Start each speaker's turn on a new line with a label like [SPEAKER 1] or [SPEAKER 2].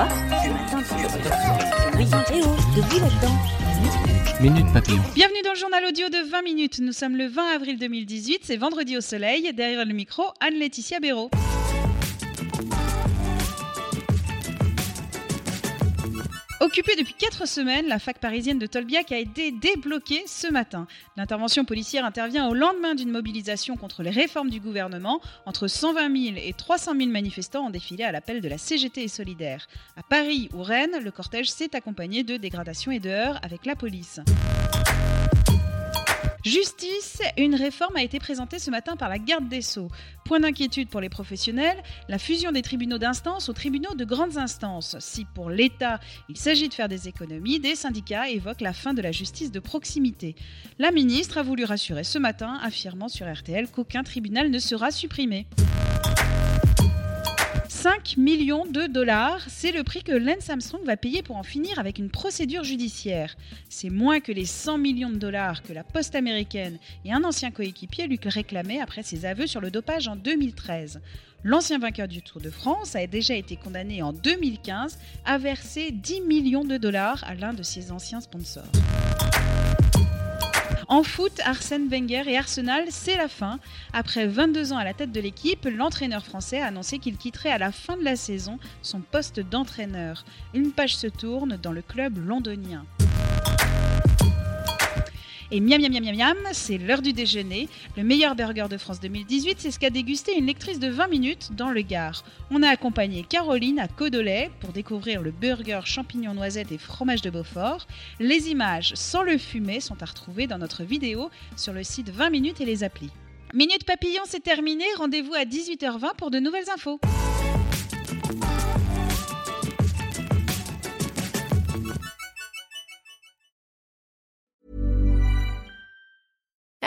[SPEAKER 1] Quoi.
[SPEAKER 2] Minute Papillon.
[SPEAKER 3] Bienvenue dans le journal audio de 20 minutes. Nous sommes le 20 avril 2018, c'est vendredi au soleil. Derrière le micro, Anne-Laetitia Béraud. Occupée depuis 4 semaines, la fac parisienne de Tolbiac a été débloquée ce matin. L'intervention policière intervient au lendemain d'une mobilisation contre les réformes du gouvernement. Entre 120 000 et 300 000 manifestants ont défilé à l'appel de la CGT et Solidaire. À Paris ou Rennes, le cortège s'est accompagné de dégradations et de heurts avec la police. Justice, une réforme a été présentée ce matin par la garde des Sceaux. Point d'inquiétude pour les professionnels, la fusion des tribunaux d'instance aux tribunaux de grandes instances. Si pour l'État, il s'agit de faire des économies, des syndicats évoquent la fin de la justice de proximité. La ministre a voulu rassurer ce matin, affirmant sur RTL qu'aucun tribunal ne sera supprimé. 5 millions de dollars, c'est le prix que Lance Armstrong va payer pour en finir avec une procédure judiciaire. C'est moins que les 100 millions de dollars que la poste américaine et un ancien coéquipier lui réclamaient après ses aveux sur le dopage en 2013. L'ancien vainqueur du Tour de France a déjà été condamné en 2015 à verser 10 millions de dollars à l'un de ses anciens sponsors. En foot, Arsène Wenger et Arsenal, c'est la fin. Après 22 ans à la tête de l'équipe, l'entraîneur français a annoncé qu'il quitterait à la fin de la saison son poste d'entraîneur. Une page se tourne dans le club londonien. Et miam miam miam miam miam, c'est l'heure du déjeuner. Le meilleur burger de France 2018, c'est ce qu'a dégusté une lectrice de 20 minutes dans le Gard. On a accompagné Caroline à Codolet pour découvrir le burger champignons noisettes et fromage de Beaufort. Les images sans le fumet sont à retrouver dans notre vidéo sur le site 20 minutes et les applis. Minute Papillon, c'est terminé. Rendez-vous à 18h20 pour de nouvelles infos.